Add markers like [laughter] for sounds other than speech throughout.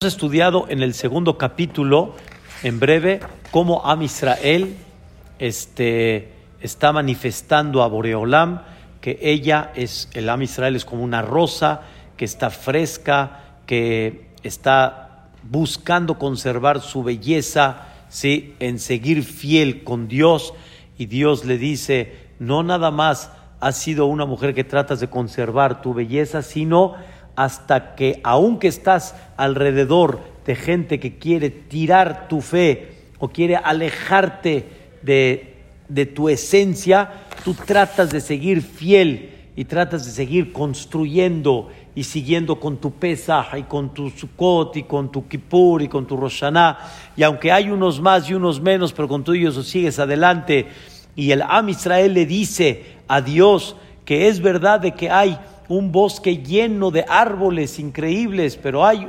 Hemos estudiado en el segundo capítulo, en breve, cómo Am Israel este, está manifestando a Boreolam que ella es, el Am Israel es como una rosa que está fresca, que está buscando conservar su belleza, ¿sí? en seguir fiel con Dios. Y Dios le dice, no nada más has sido una mujer que tratas de conservar tu belleza, sino hasta que, aunque estás alrededor de gente que quiere tirar tu fe o quiere alejarte de, de tu esencia, tú tratas de seguir fiel y tratas de seguir construyendo y siguiendo con tu Pesaj y con tu Sukkot y con tu Kippur y con tu Roshaná. Y aunque hay unos más y unos menos, pero con tú ellos sigues adelante. Y el Am Israel le dice a Dios que es verdad de que hay un bosque lleno de árboles increíbles, pero hay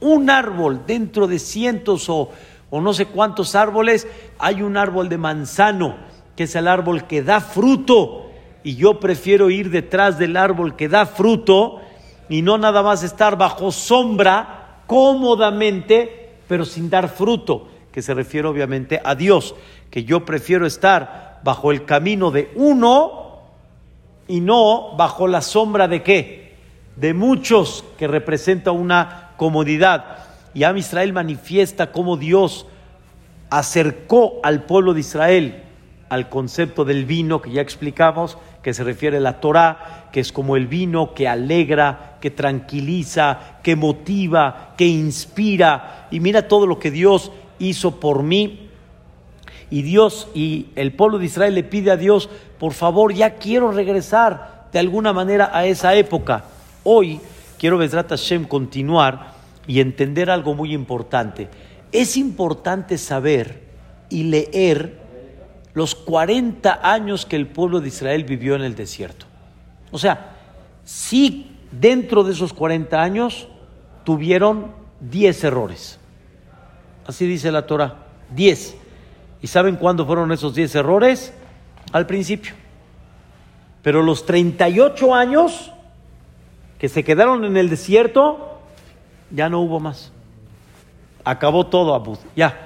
un árbol dentro de cientos o, o, no sé cuántos árboles, hay un árbol de manzano, que es el árbol que da fruto, y yo prefiero ir detrás del árbol que da fruto y no nada más estar bajo sombra cómodamente, pero sin dar fruto, que se refiere obviamente a Dios, que yo prefiero estar bajo el camino de uno, y no bajo la sombra de qué? De muchos que representa una comodidad. Y Am Israel manifiesta cómo Dios acercó al pueblo de Israel al concepto del vino que ya explicamos, que se refiere a la Torah, que es como el vino que alegra, que tranquiliza, que motiva, que inspira. Y mira todo lo que Dios hizo por mí. Y Dios y el pueblo de Israel le pide a Dios, por favor, ya quiero regresar de alguna manera a esa época. Hoy quiero, Besrat Hashem, continuar y entender algo muy importante. Es importante saber y leer los 40 años que el pueblo de Israel vivió en el desierto. O sea, sí, dentro de esos 40 años tuvieron 10 errores. Así dice la Torah, 10. ¿Y saben cuándo fueron esos 10 errores? Al principio. Pero los 38 años que se quedaron en el desierto, ya no hubo más. Acabó todo Abud. Ya.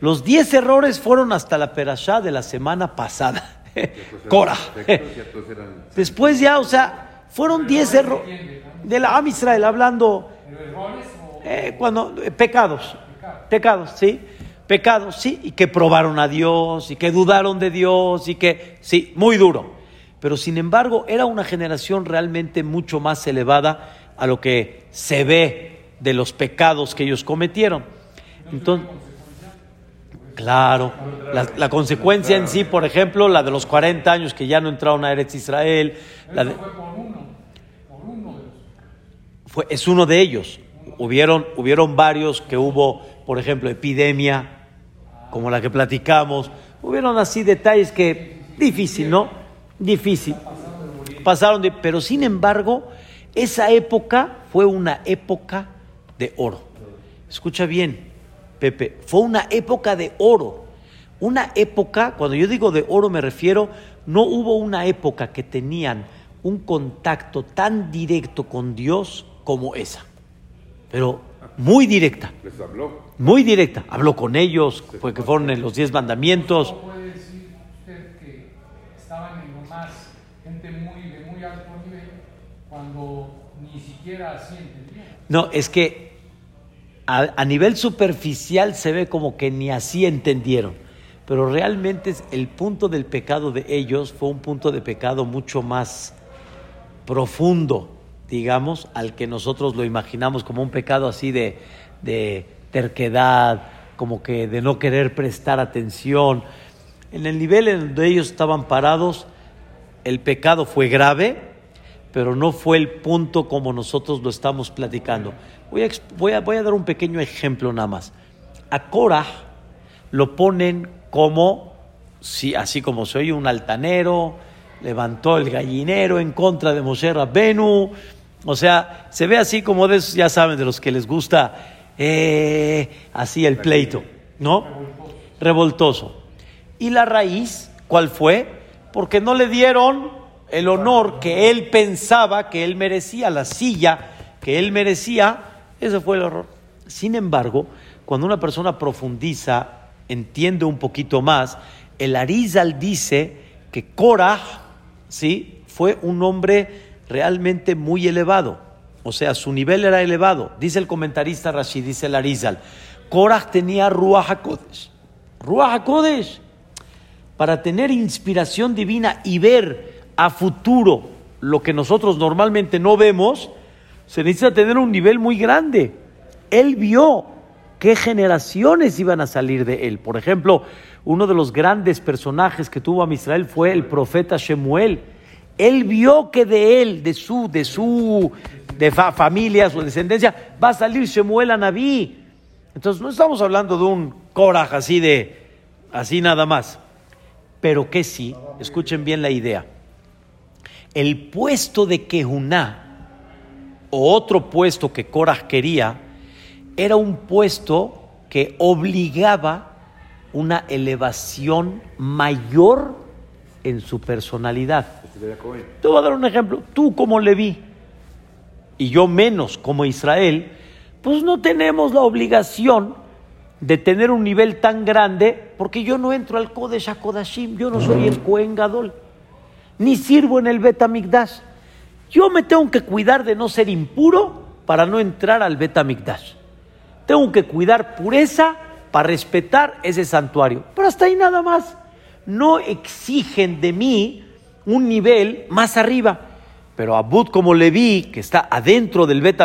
Los 10 errores fueron hasta la perashá de la semana pasada. [laughs] Cora. [laughs] Después ya, o sea, fueron 10 errores de la Am Israel hablando eh, cuando eh, pecados, pecados, sí, pecados, sí, y que probaron a Dios y que dudaron de Dios y que sí, muy duro. Pero sin embargo, era una generación realmente mucho más elevada a lo que se ve de los pecados que ellos cometieron. Entonces, Claro, la, la, consecuencia en sí, por ejemplo, la de los 40 años que ya no entraron a Eretz Israel. La de, fue, es uno de ellos. Hubieron, hubieron varios que hubo, por ejemplo, epidemia, como la que platicamos. Hubieron así detalles que, difícil, ¿no? Difícil. Pasaron de, pero sin embargo, esa época fue una época de oro. Escucha bien, Pepe, fue una época de oro. Una época, cuando yo digo de oro me refiero, no hubo una época que tenían un contacto tan directo con Dios como esa. Pero muy directa. Les habló. Muy directa. Habló con ellos, fue que fueron en los diez mandamientos. ¿Cómo puede decir usted que estaban en lo más gente muy, de muy alto nivel cuando ni siquiera así entendían? No, es que a, a, nivel superficial se ve como que ni así entendieron, pero realmente el punto del pecado de ellos fue un punto de pecado mucho más profundo, digamos, al que nosotros lo imaginamos como un pecado así de, terquedad, como que de no querer prestar atención. En el nivel en donde ellos estaban parados, el pecado fue grave, pero no fue el punto como nosotros lo estamos platicando. Voy a, voy a, voy a dar un pequeño ejemplo nada más. A Korah lo ponen como, sí, así como soy un altanero, levantó el gallinero en contra de Moshe Rabbenu, o sea, se ve así como de esos, ya saben, de los que les gusta eh, así el pleito, ¿no? Revoltoso. ¿Y la raíz cuál fue? Porque no le dieron el honor que él pensaba que él merecía, la silla que él merecía, ese fue el error. Sin embargo, cuando una persona profundiza, entiende un poquito más, el Arizal dice que Korah, ¿sí? Fue un hombre realmente muy elevado. O sea, su nivel era elevado. Dice el comentarista Rashid, dice el Arizal. Korah tenía Ruach HaKodesh. Ruach HaKodesh. Para tener inspiración divina y ver a futuro lo que nosotros normalmente no vemos, se necesita tener un nivel muy grande. Él vio qué generaciones iban a salir de él. Por ejemplo, uno de los grandes personajes que tuvo a Israel fue el profeta Shemuel. Él vio que de él, de su, de su de familia, su descendencia, va a salir Shemuel a Naví. Entonces no estamos hablando de un coraje así de, así nada más. Pero que sí, escuchen bien la idea. El puesto de Kehuná, o otro puesto que Korah quería, era un puesto que obligaba una elevación mayor en su personalidad. Te voy a dar un ejemplo. Tú como Leví y yo menos como Israel, pues no tenemos la obligación de tener un nivel tan grande porque yo no entro al Kodesh HaKodashim, yo no soy el Kohen Gadol, ni sirvo en el Bet Yo me tengo que cuidar de no ser impuro para no entrar al Bet Tengo que cuidar pureza para respetar ese santuario. Pero hasta ahí nada más. No exigen de mí un nivel más arriba. Pero Abud como Leví, que está adentro del Bet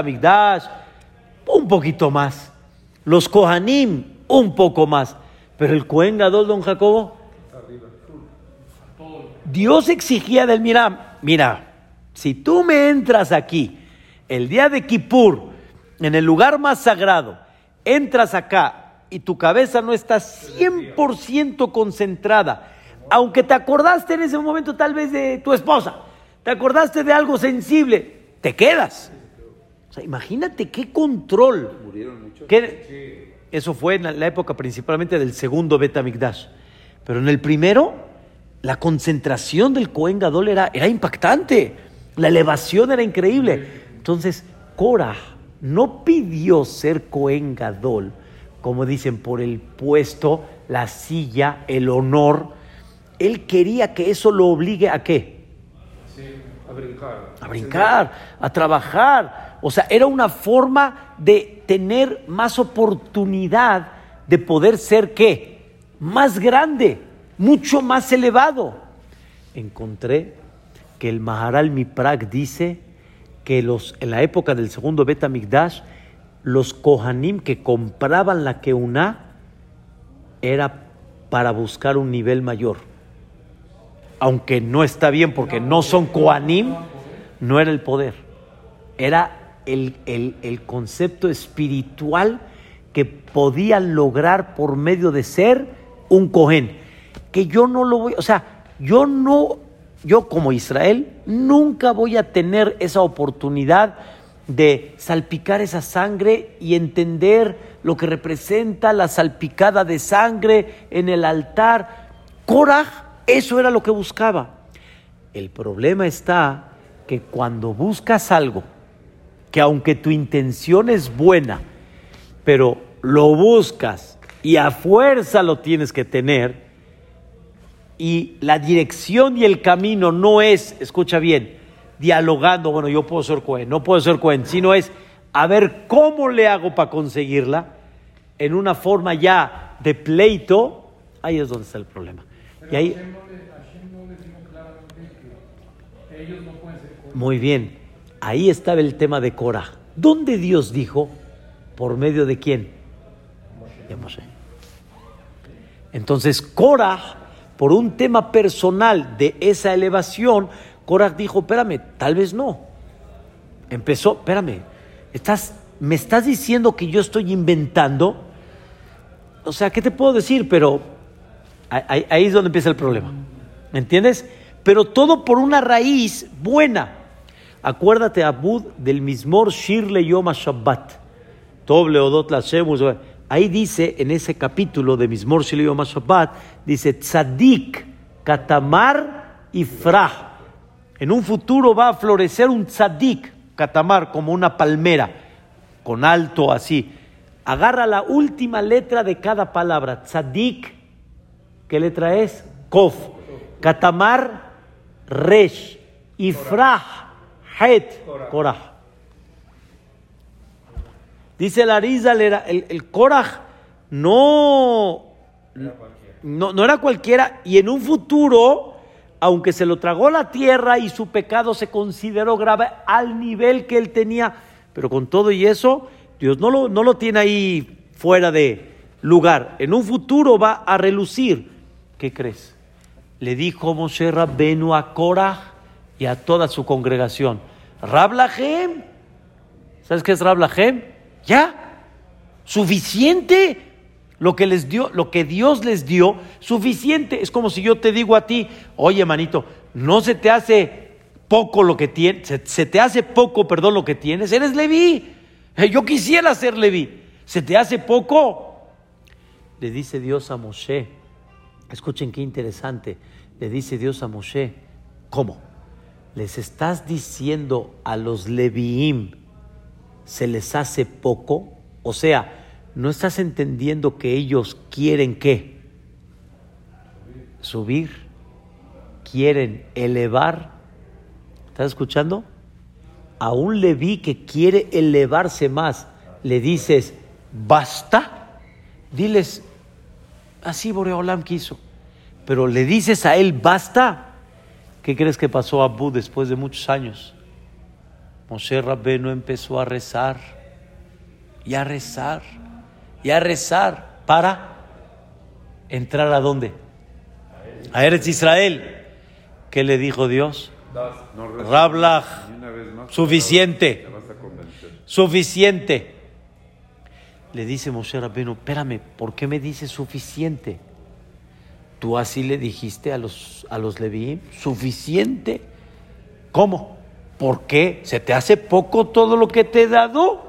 un poquito más. Los Kohanim, un poco más. Pero el Cohen Gadol, don Jacobo, Dios exigía del mira, mira, si tú me entras aquí el día de Kippur, en el lugar más sagrado, entras acá y tu cabeza no está 100% concentrada, aunque te acordaste en ese momento tal vez de tu esposa, te acordaste de algo sensible, te quedas. O sea, imagínate qué control. Eso fue en la época principalmente del segundo Betamigdash. Pero en el primero, la concentración del Cohen Gadol era, era impactante. La elevación era increíble. Entonces, Korah no pidió ser Cohen Gadol como dicen, por el puesto, la silla, el honor. Él quería que eso lo obligue a qué? a brincar. A brincar, a trabajar. O sea, era una forma de tener más oportunidad de poder ser qué? Más grande, mucho más elevado. Encontré que el Maharal Miprak dice que los, en la época del segundo Betamigdash, los Kohanim que compraban la Keuná era para buscar un nivel mayor. Aunque no está bien porque no son Kohanim, no era el poder. Era el, el concepto espiritual que podían lograr por medio de ser un Kohen. Que yo no lo voy, o sea, yo no, yo como Israel, nunca voy a tener esa oportunidad de salpicar esa sangre y entender lo que representa la salpicada de sangre en el altar. Coraj, eso era lo que buscaba. El problema está que cuando buscas algo, que aunque tu intención es buena, pero lo buscas y a fuerza lo tienes que tener, y la dirección y el camino no es, escucha bien, dialogando, bueno, yo puedo ser Cohen, no puedo ser Cohen, sino es a ver cómo le hago para conseguirla en una forma ya de pleito, ahí es donde está el problema. Muy bien, ahí estaba el tema de Cora. ¿Dónde Dios dijo? ¿Por medio de quién? Entonces, Cora, por un tema personal de esa elevación, Korach dijo, espérame, tal vez no. Empezó, espérame, me estás diciendo que yo estoy inventando. O sea, ¿qué te puedo decir? Pero ahí, es donde empieza el problema. ¿Me entiendes? Pero todo por una raíz buena. Acuérdate, Abud, del mismor Shirle Yom Shabbat. Toble Odot Ahí dice, en ese capítulo de Mismor Shirle Yom Shabbat, dice Tzadik, Katamar y Frah. En un futuro va a florecer un tzadik, catamar, como una palmera, con alto así. Agarra la última letra de cada palabra. Tzadik, ¿qué letra es? Kof. Katamar, Resh. Ifrah, Het, Korah. Dice la Riza, el, el, el Korah no, no, no era cualquiera. Y en un futuro, aunque se lo tragó la tierra y su pecado se consideró grave al nivel que él tenía, pero con todo y eso, Dios no lo, no lo tiene ahí fuera de lugar. En un futuro va a relucir. ¿Qué crees? Le dijo Moshe Rabbenu a Korah y a toda su congregación. Rablahem, ¿sabes qué es Rablahem? Ya, suficiente. Lo que les dio, lo que Dios les dio, suficiente. Es como si yo te digo a ti, oye, manito, no se te hace poco lo que tienes, se, te hace poco, perdón, lo que tienes. Eres Leví. Yo quisiera ser Leví. ¿Se te hace poco? Le dice Dios a Moshe. Escuchen qué interesante. Le dice Dios a Moshe, ¿cómo? ¿Les estás diciendo a los Leviim se les hace poco? O sea, ¿no estás entendiendo que ellos quieren qué? Subir, quieren elevar. ¿Estás escuchando? A un Leví que quiere elevarse más, le dices, basta. Diles, así Boreolam quiso. Pero le dices a él, basta. ¿Qué crees que pasó a Abu después de muchos años? Moshe Rabbeno empezó a rezar y a rezar y a rezar para entrar a dónde? A Eretz Israel. ¿Qué le dijo Dios? Rablach, suficiente, suficiente. Le dice Moshe Rabbeno, espérame, ¿por qué me dice suficiente? Tú así le dijiste a los, a los Leví, suficiente. ¿Cómo? ¿Por qué? ¿Se te hace poco todo lo que te he dado?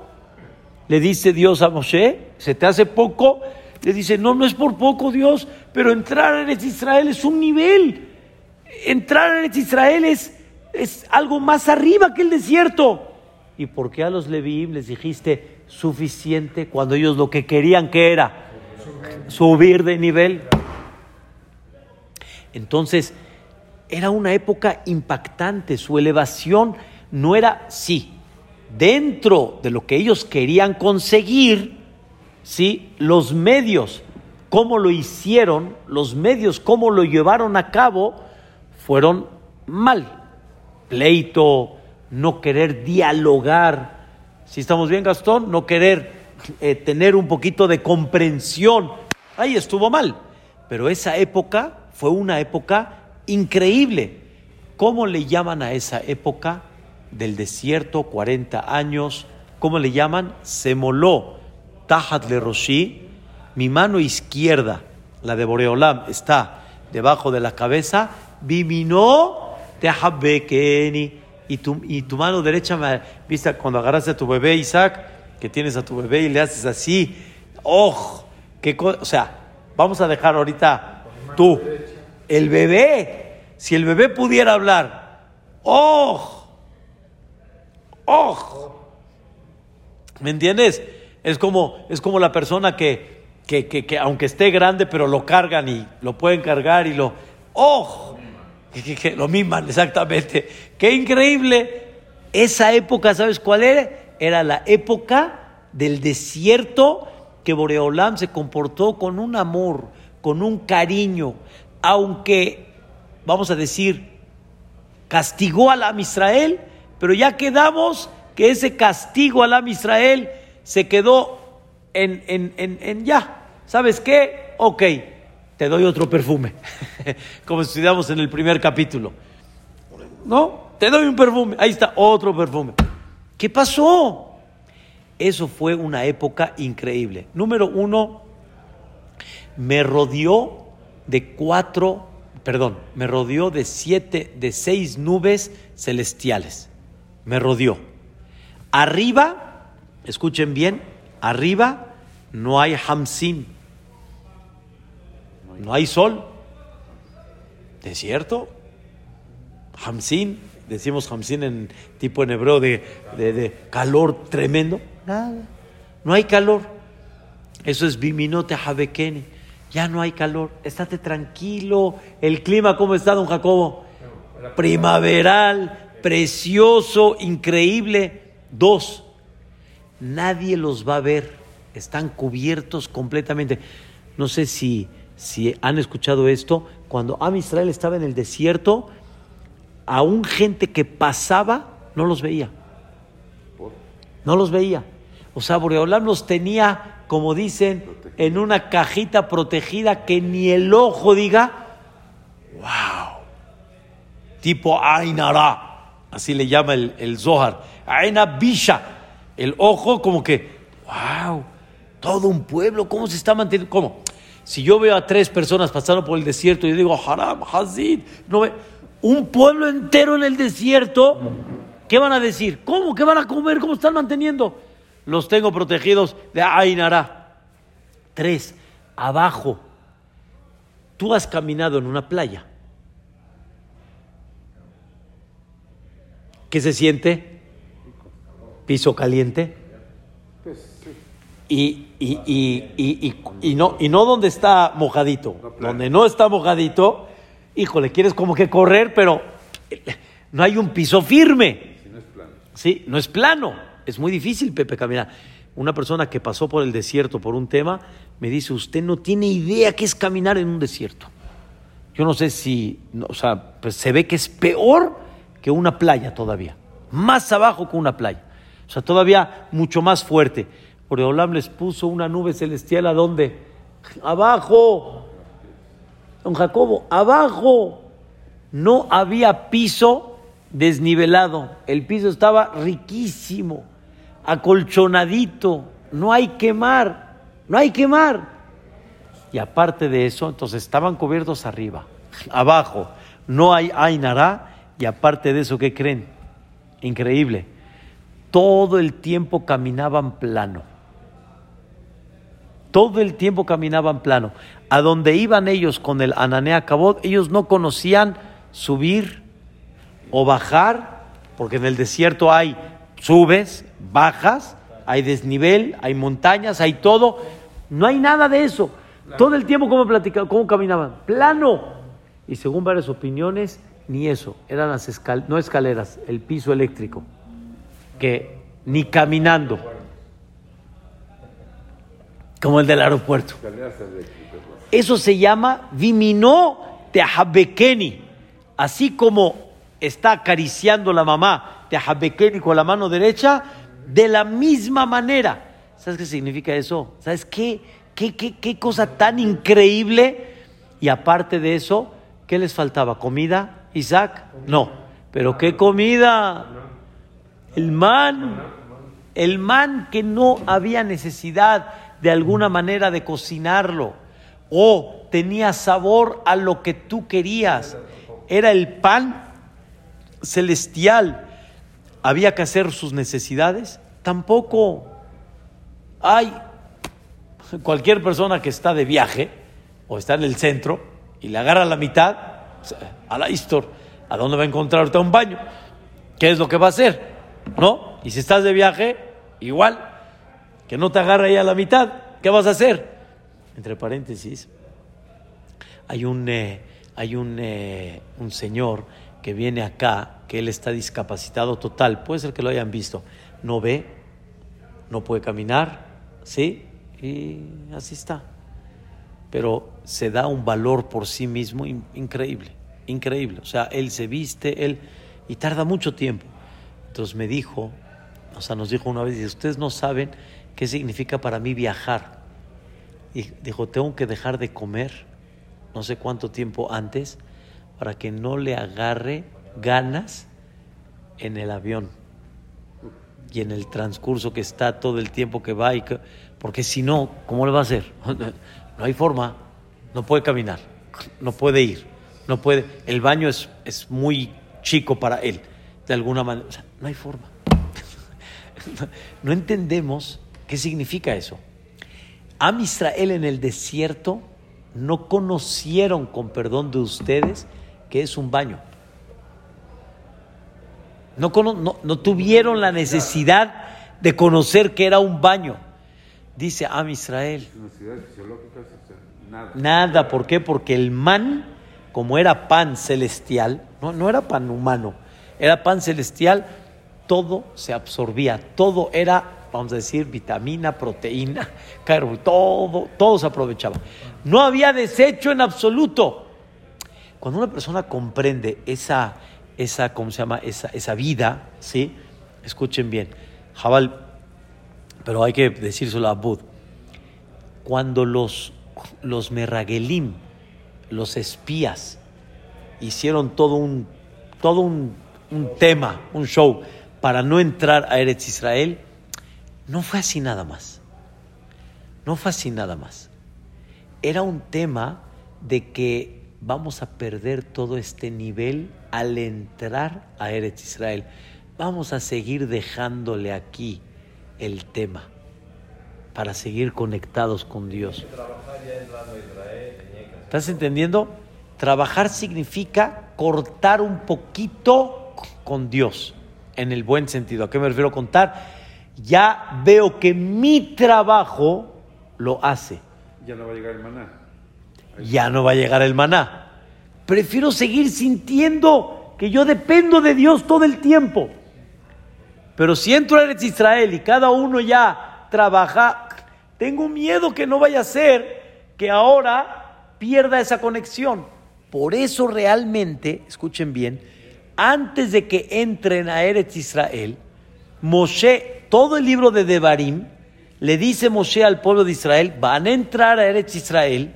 Le dice Dios a Moshe, ¿se te hace poco? Le dice, no, no es por poco Dios, pero entrar en Israel es un nivel. Entrar en Israel es, es algo más arriba que el desierto. ¿Y por qué a los Leví les dijiste suficiente cuando ellos lo que querían que era? Subir de nivel. Entonces, era una época impactante, su elevación no era, sí, dentro de lo que ellos querían conseguir, sí, los medios, cómo lo hicieron, los medios, cómo lo llevaron a cabo, fueron mal. Pleito, no querer dialogar, si estamos bien Gastón, no querer eh, tener un poquito de comprensión, ahí estuvo mal. Pero esa época fue una época increíble. ¿Cómo le llaman a esa época del desierto, 40 años? ¿Cómo le llaman? Se moló. Tajat le Roshi. Mi mano izquierda, la de Boreolam, está debajo de la cabeza. Biminó tehabekeni. Y tu, y tu mano derecha, ¿viste? Cuando agarraste a tu bebé Isaac, que tienes a tu bebé y le haces así. ¡Oh! ¿Qué o sea, vamos a dejar ahorita tú, el bebé, si el bebé pudiera hablar, ¡oh! ¡oh! ¿Me entiendes? Es como, es como la persona que, que, que, que, aunque esté grande, pero lo cargan y lo pueden cargar y lo, ¡oh! Que, lo miman, exactamente. ¡Qué increíble! Esa época, ¿sabes cuál era? Era la época del desierto que Boreolam se comportó con un amor, con un cariño, aunque, vamos a decir, castigó al Am Israel, pero ya quedamos que ese castigo al Am Israel se quedó en, en, en, en ya. ¿Sabes qué? Ok, te doy otro perfume, [laughs] como estudiamos en el primer capítulo. ¿No? Te doy un perfume, ahí está, otro perfume. ¿Qué pasó? Eso fue una época increíble. Número uno, me rodeó de cuatro, perdón, me rodeó de siete, de seis nubes celestiales. Me rodeó. Arriba, escuchen bien, arriba no hay hamsin, no hay sol. ¿Desierto? Hamsin, decimos hamsin en tipo en hebreo de, de, calor tremendo. Nada, no hay calor. Eso es Biminote Jabekeni. Ya no hay calor, estate tranquilo. El clima, ¿cómo está, don Jacobo? Primaveral, precioso, increíble. Dos, nadie los va a ver, están cubiertos completamente. No sé si, si han escuchado esto, cuando Am Israel estaba en el desierto, aún gente que pasaba no los veía. No los veía. O sea, Boreolam los tenía, como dicen, en una cajita protegida que ni el ojo diga, wow, tipo Ainara, así le llama el, el Zohar, Aina Bisha, el ojo como que, wow, todo un pueblo, ¿cómo se está manteniendo? ¿Cómo? Si yo veo a tres personas pasando por el desierto y digo, Haram, Hazid, no un pueblo entero en el desierto, ¿qué van a decir? ¿Cómo? ¿Qué van a comer? ¿Cómo están manteniendo? los tengo protegidos de Ainara. Tres, abajo. Tú has caminado en una playa. ¿Qué se siente? Piso caliente. Y, y, y, y, no, y no donde está mojadito. Donde no está mojadito, híjole, quieres como que correr, pero no hay un piso firme. no es plano. Sí, no es plano. Es muy difícil, Pepe, caminar. Una persona que pasó por el desierto por un tema me dice, usted no tiene idea qué es caminar en un desierto. Yo no sé si, o sea, pues se ve que es peor que una playa todavía, más abajo que una playa. O sea, todavía mucho más fuerte. Oreolam les puso una nube celestial a dónde? Abajo. Don Jacobo, abajo. No había piso desnivelado. El piso estaba riquísimo acolchonadito, no hay quemar, no hay quemar. Y aparte de eso, entonces estaban cubiertos arriba, abajo, no hay Ainara, y aparte de eso, ¿qué creen? Increíble. Todo el tiempo caminaban plano. Todo el tiempo caminaban plano. A donde iban ellos con el Ananea Cabot, ellos no conocían subir o bajar, porque en el desierto hay subes, bajas, hay desnivel, hay montañas, hay todo. No hay nada de eso. Todo el tiempo, ¿cómo, platicaban, cómo caminaban? Plano. Y según varias opiniones, ni eso. Eran las escaleras, no escaleras, el piso eléctrico. Que ni caminando. Como el del aeropuerto. Eso se llama Viminó Tehabekeni. Así como está acariciando la mamá Tehabekeni con la mano derecha, de la misma manera. ¿Sabes qué significa eso? ¿Sabes qué, qué, qué, qué cosa tan increíble? Y aparte de eso, ¿qué les faltaba? ¿Comida? Isaac? No. ¿Pero qué comida? El man. El man que no había necesidad de alguna manera de cocinarlo. O tenía sabor a lo que tú querías. Era el pan celestial había que hacer sus necesidades, tampoco hay cualquier persona que está de viaje o está en el centro y le agarra la mitad, a la histor, ¿a dónde va a encontrar ahorita un baño? ¿Qué es lo que va a hacer? ¿No? Y si estás de viaje, igual, que no te agarra ya la mitad, ¿qué vas a hacer? Entre paréntesis, hay un, eh, hay un, eh, un señor que viene acá, que él está discapacitado total, puede ser que lo hayan visto, no ve, no puede caminar, ¿sí? Y así está. Pero se da un valor por sí mismo increíble, increíble. O sea, él se viste, él, y tarda mucho tiempo. Entonces me dijo, o sea, nos dijo una vez, ustedes no saben qué significa para mí viajar. Y dijo, tengo que dejar de comer, no sé cuánto tiempo antes, para que no le agarre ganas en el avión y en el transcurso que está todo el tiempo que va, y porque si no, ¿cómo le va a hacer? [laughs] No hay forma, no puede caminar, no puede ir, no puede, el baño es, es muy chico para él, de alguna manera, no hay forma. [laughs] No entendemos qué significa eso. Am Israel en el desierto no conocieron, con perdón de ustedes, que es un baño. No, no, no, tuvieron la necesidad de conocer que era un baño. Dice Am Israel. Nada. Nada, ¿por qué? Porque el man, como era pan celestial, no, no era pan humano, era pan celestial, todo se absorbía, todo era, vamos a decir, vitamina, proteína, carbo, todo, todo se aprovechaba. No había desecho en absoluto. Cuando una persona comprende esa, esa ¿cómo se llama? Esa, esa vida, ¿sí? Escuchen bien. Jabal, pero hay que decírselo a Bud. Cuando los, los Merragelim, los espías, hicieron todo un, todo un, un tema, un show, para no entrar a Eretz Israel, no fue así nada más. No fue así nada más. Era un tema de que vamos a perder todo este nivel al entrar a Eretz Israel. Vamos a seguir dejándole aquí el tema para seguir conectados con Dios. ¿Estás entendiendo? Trabajar significa cortar un poquito con Dios, en el buen sentido. ¿A qué me refiero contar? Ya veo que mi trabajo lo hace. Ya no va a llegar el maná. Ya no va a llegar el maná. Prefiero seguir sintiendo que yo dependo de Dios todo el tiempo. Pero si entro a Eretz Israel y cada uno ya trabaja, tengo miedo que no vaya a ser que ahora pierda esa conexión. Por eso realmente, escuchen bien, antes de que entren a Eretz Israel, Moshe, todo el libro de Devarim, le dice Moshe al pueblo de Israel, van a entrar a Eretz Israel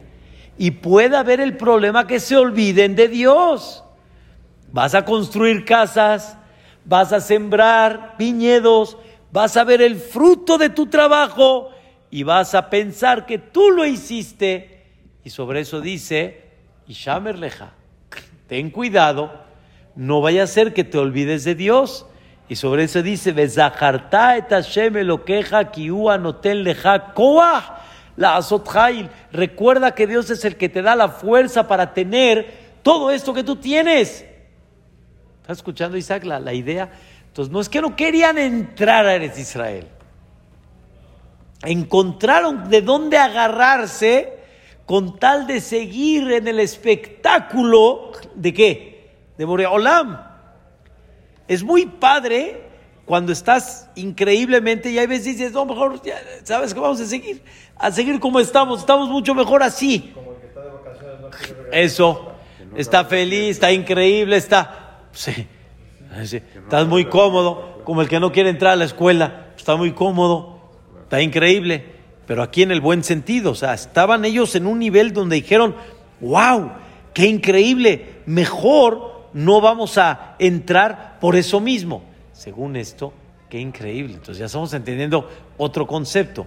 y puede haber el problema que se olviden de Dios. Vas a construir casas, vas a sembrar viñedos, vas a ver el fruto de tu trabajo y vas a pensar que tú lo hiciste. Y sobre eso dice, Ishamer leja, ten cuidado, no vaya a ser que te olvides de Dios. Y sobre eso dice, leja koah la. Recuerda que Dios es el que te da la fuerza para tener todo esto que tú tienes. ¿Estás escuchando, Isaac, la, la idea? Entonces, no es que no querían entrar a Eretz Israel. Encontraron de dónde agarrarse con tal de seguir en el espectáculo de qué? De Boreolam. Es muy padre cuando estás increíblemente y hay veces dices, no, mejor, ya, ¿sabes que vamos a seguir? A seguir como estamos, estamos mucho mejor así. Eso, está feliz, está increíble, está... Sí, sí, estás muy cómodo, como el que no quiere entrar a la escuela, está muy cómodo, está increíble, pero aquí en el buen sentido, o sea, estaban ellos en un nivel donde dijeron, wow, qué increíble, mejor no vamos a entrar por eso mismo. Según esto, qué increíble. Entonces ya estamos entendiendo otro concepto.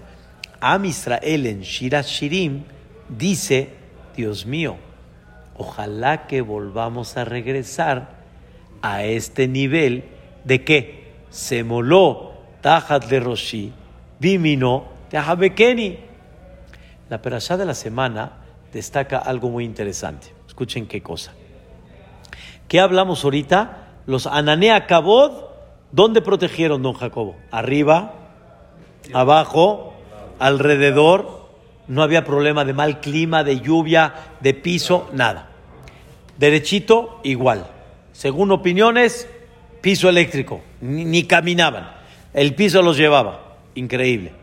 Am Israel en Shirat Shirim dice, Dios mío, ojalá que volvamos a regresar a este nivel de que se moló Tajat de Roshi, Bimino, Bekeni. La perashá de la semana destaca algo muy interesante. Escuchen qué cosa. ¿Qué hablamos ahorita? Los Ananea Kabod, ¿dónde protegieron don Jacobo? Arriba, abajo, alrededor. No había problema de mal clima, de lluvia, de piso, nada. Derechito, igual. Según opiniones, piso eléctrico. Ni, ni caminaban. El piso los llevaba. Increíble.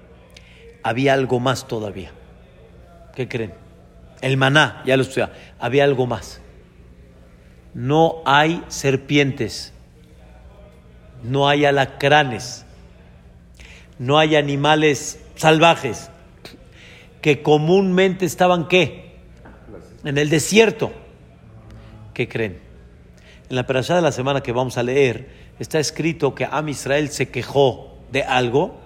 Había algo más todavía. ¿Qué creen? El maná, ya lo estudiaba. Había algo más. No hay serpientes. No hay alacranes. No hay animales salvajes que comúnmente estaban qué? En el desierto. ¿Qué creen? En la perashá de la semana que vamos a leer está escrito que Am Israel se quejó de algo,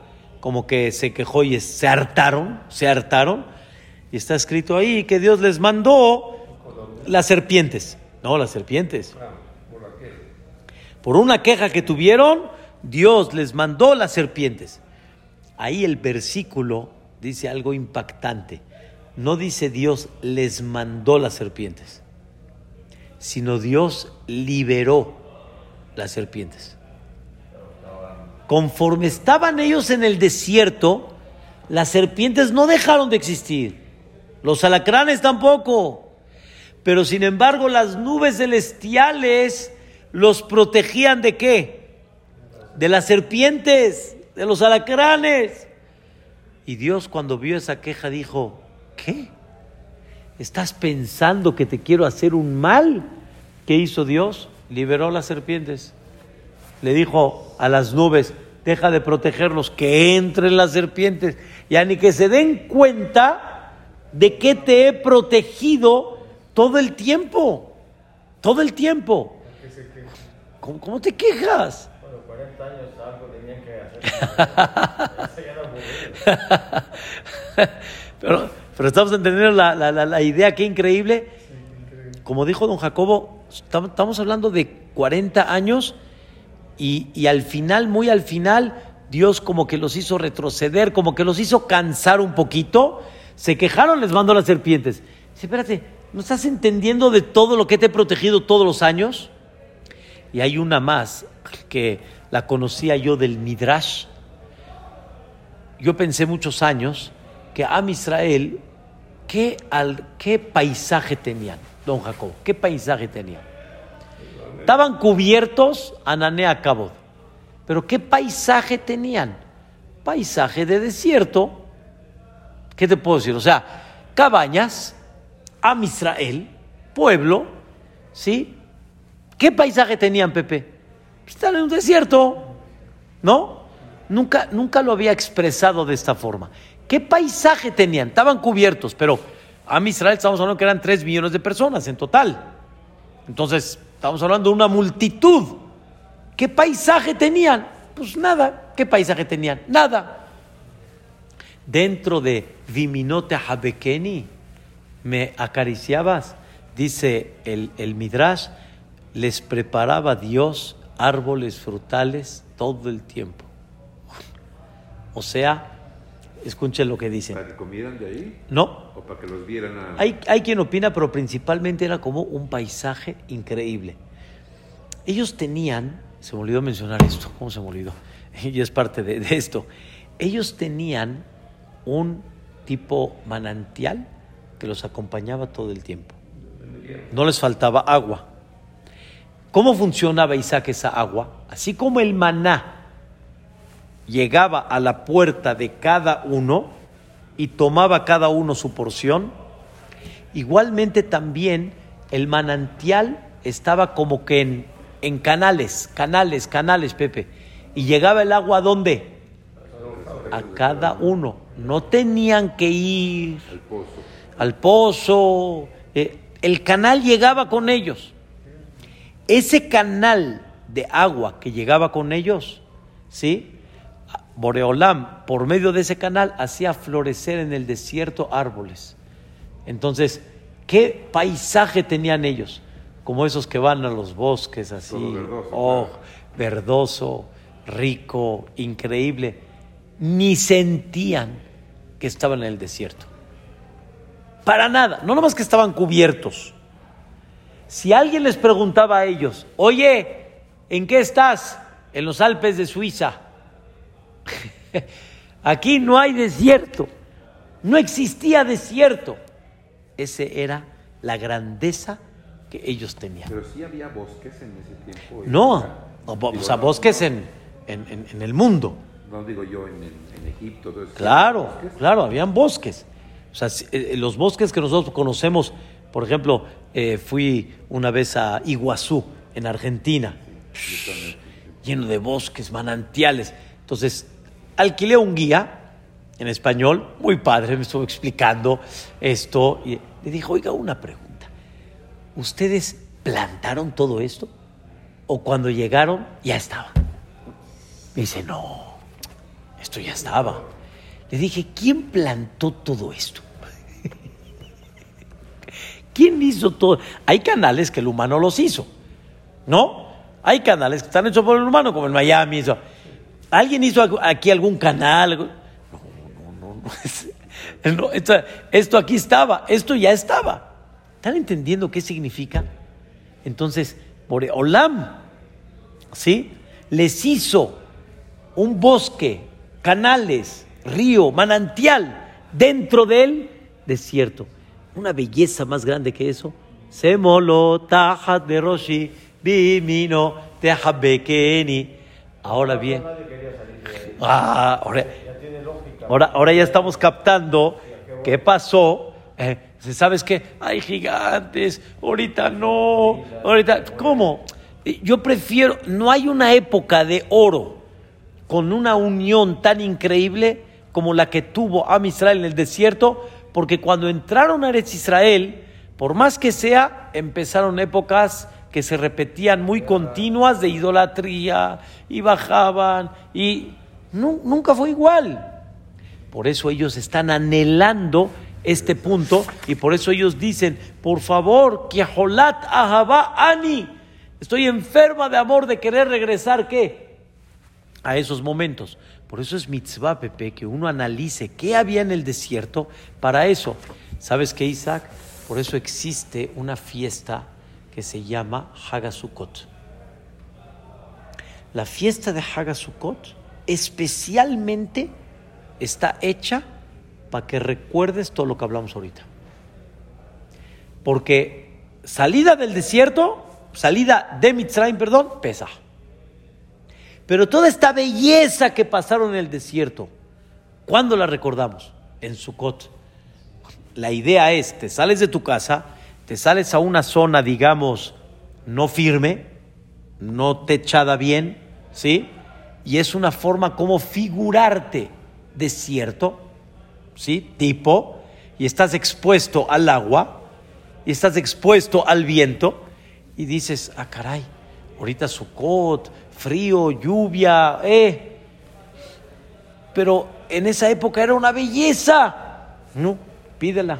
como que se quejó y se hartaron, se hartaron, y está escrito ahí que Dios les mandó las serpientes. No, las serpientes. Por una queja que tuvieron, Dios les mandó las serpientes. Ahí el versículo dice algo impactante. No dice Dios les mandó las serpientes, sino Dios liberó las serpientes. Conforme estaban ellos en el desierto, Las serpientes no dejaron de existir. Los alacranes tampoco. Pero sin embargo, las nubes celestiales los protegían de qué? De las serpientes, de los alacranes. Y Dios cuando vio esa queja dijo, ¿qué? ¿Estás pensando que te quiero hacer un mal? ¿Qué hizo Dios? Liberó las serpientes. Le dijo a las nubes, deja de protegerlos, que entren las serpientes. Ya ni que se den cuenta de que te he protegido todo el tiempo. Todo el tiempo. ¿Cómo, cómo te quejas? Bueno, 40 años algo tenían que hacer. [laughs] [laughs] Pero, pero estamos entendiendo la, la- la- la idea, qué increíble. Como dijo don Jacobo, estamos estamos hablando de 40 años y, y al final, muy al final, Dios como que los hizo retroceder, como que los hizo cansar un poquito. Se quejaron, les mandó las serpientes. Dice, espérate, ¿no estás entendiendo de todo lo que te he protegido todos los años? Y hay una más que la conocía yo del Midrash. Yo pensé muchos años que Am Israel, ¿qué, al, ¿qué paisaje tenían, don Jacob? ¿Qué paisaje tenían? Estaban cubiertos Ananea Cabot. Pero ¿qué paisaje tenían? Paisaje de desierto. ¿Qué te puedo decir? O sea, cabañas, Am Israel, pueblo, ¿sí? ¿Qué paisaje tenían, Pepe? Están en un desierto, ¿no? Nunca, nunca lo había expresado de esta forma. ¿Qué paisaje tenían? Estaban cubiertos, pero a Israel estamos hablando que eran 3 millones de personas en total. Entonces, estamos hablando de una multitud. ¿Qué paisaje tenían? Pues nada. ¿Qué paisaje tenían? Nada. Dentro de Viminote Habekeni, me acariciabas, dice el, el Midrash, les preparaba Dios árboles frutales todo el tiempo. O sea, escuchen lo que dicen. ¿Para que comieran de ahí? No, ¿O para que los vieran a... hay, hay quien opina, pero principalmente era como un paisaje increíble. Ellos tenían, se me olvidó mencionar esto, ¿cómo se me olvidó? [laughs] Y es parte de, de esto. Ellos tenían un tipo manantial que los acompañaba todo el tiempo. No les faltaba agua. ¿Cómo funcionaba Isaac esa agua? Así como el maná llegaba a la puerta de cada uno y tomaba cada uno su porción, igualmente también el manantial estaba como que en, en canales, canales, canales, Pepe. Y llegaba el agua a dónde? A cada uno. No tenían que ir. Al pozo. eh, el canal llegaba con ellos. Ese canal de agua que llegaba con ellos, ¿sí? Boreolam, por medio de ese canal, hacía florecer en el desierto árboles. Entonces, ¿qué paisaje tenían ellos? Como esos que van a los bosques así, Todo verdoso, oh, claro. verdoso, rico, increíble. Ni sentían que estaban en el desierto. Para nada, no nomás que estaban cubiertos. Si alguien les preguntaba a ellos, oye, ¿en qué estás? En los Alpes de Suiza. [laughs] Aquí no hay desierto. No existía desierto. Ese era la grandeza que ellos tenían. Pero sí había bosques en ese tiempo. y- No, o, bo- Digo, o sea, bosques no, en, en- en- en el mundo. No digo yo en, Egipto. eso. Claro, claro, habían bosques. Sea, si- eh, los bosques que nosotros conocemos, por ejemplo, eh, fui una vez a Iguazú, en Argentina, lleno de bosques, manantiales. Entonces, alquilé un guía en español, muy padre, me estuvo explicando esto. Y le dije, oiga, una pregunta. ¿Ustedes plantaron todo esto? ¿O cuando llegaron ya estaba? Me dice, no, esto ya estaba. Le dije, ¿quién plantó todo esto? ¿Quién hizo todo? Hay canales que el humano los hizo, ¿no? Hay canales que están hechos por el humano, como en Miami. ¿Alguien hizo aquí algún canal? No, no, no. no. [laughs] Esto, aquí estaba, esto ya estaba. ¿Están entendiendo qué significa? Entonces, Boreolam, ¿sí? Les hizo un bosque, canales, río, manantial, dentro del desierto. Una belleza más grande que eso. Semolo tajat de Roshi, bimino tehabekeni. Ahora bien, ah, ahora, ahora, ahora ya estamos captando qué pasó. Eh, ¿Sabes qué? Hay gigantes, ahorita no, ahorita, ¿cómo? Yo prefiero, no hay una época de oro con una unión tan increíble como la que tuvo Am Israel en el desierto, porque cuando entraron a Eretz Israel, por más que sea, empezaron épocas que se repetían muy continuas de idolatría y bajaban y nunca fue igual. Por eso ellos están anhelando este punto y por eso ellos dicen, por favor, que ahaba ani, estoy enferma de amor de querer regresar, ¿qué? a esos momentos. Por eso es mitzvah, Pepe, que uno analice qué había en el desierto para eso. ¿Sabes qué, Isaac? Por eso existe una fiesta que se llama Hagasukot. La fiesta de Hagasukot especialmente está hecha para que recuerdes todo lo que hablamos ahorita. Porque salida del desierto, salida de Mitzrayim, perdón, pesa. Pero toda esta belleza que pasaron en el desierto, ¿cuándo la recordamos? En Sukkot. La idea es, te sales de tu casa, te sales a una zona, digamos, no firme, no techada bien, ¿sí? Y es una forma como figurarte desierto, ¿sí? Tipo, y estás expuesto al agua, y estás expuesto al viento, y dices, ah, caray, ahorita Sukkot, frío, lluvia, eh. Pero en esa época era una belleza. No, pídela,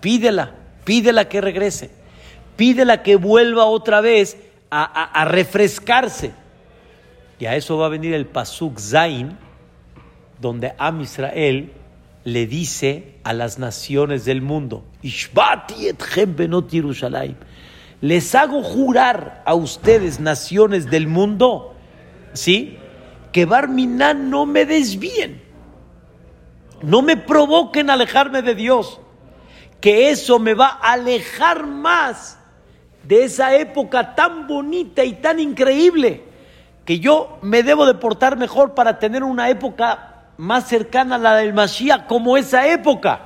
pídela, pídela que regrese, pídela que vuelva otra vez a, refrescarse. Y a eso va a venir el Pasuk Zain, donde Am Israel le dice a las naciones del mundo, Ishbati etchem benot les hago jurar a ustedes, naciones del mundo, ¿sí? Que Barminan no me desvíen, no me provoquen alejarme de Dios, que eso me va a alejar más de esa época tan bonita y tan increíble, que yo me debo de portar mejor para tener una época más cercana a la del Mashiach como esa época.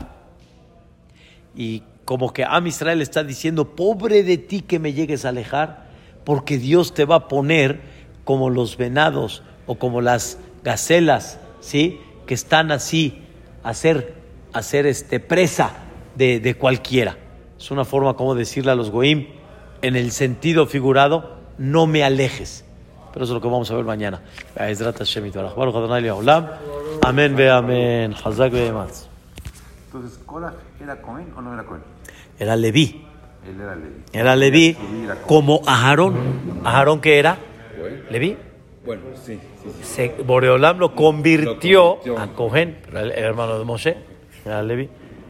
Y como que Am Israel está diciendo, pobre de ti que me llegues a alejar, porque Dios te va a poner como los venados o como las gacelas, ¿sí? Que están así a ser este, presa de, de cualquiera. Es una forma como decirle a los goim, en el sentido figurado, no me alejes. Pero eso es lo que vamos a ver mañana. Amén, ve amén. Entonces, ¿Korah era Cohen o no era Cohen? Era Leví. Él era Leví. Era Leví como Aarón. ¿Aarón qué era? ¿Leví? Bueno, sí. sí, sí. Boreolam lo convirtió, a Cohen, el hermano de Moshe, era Leví.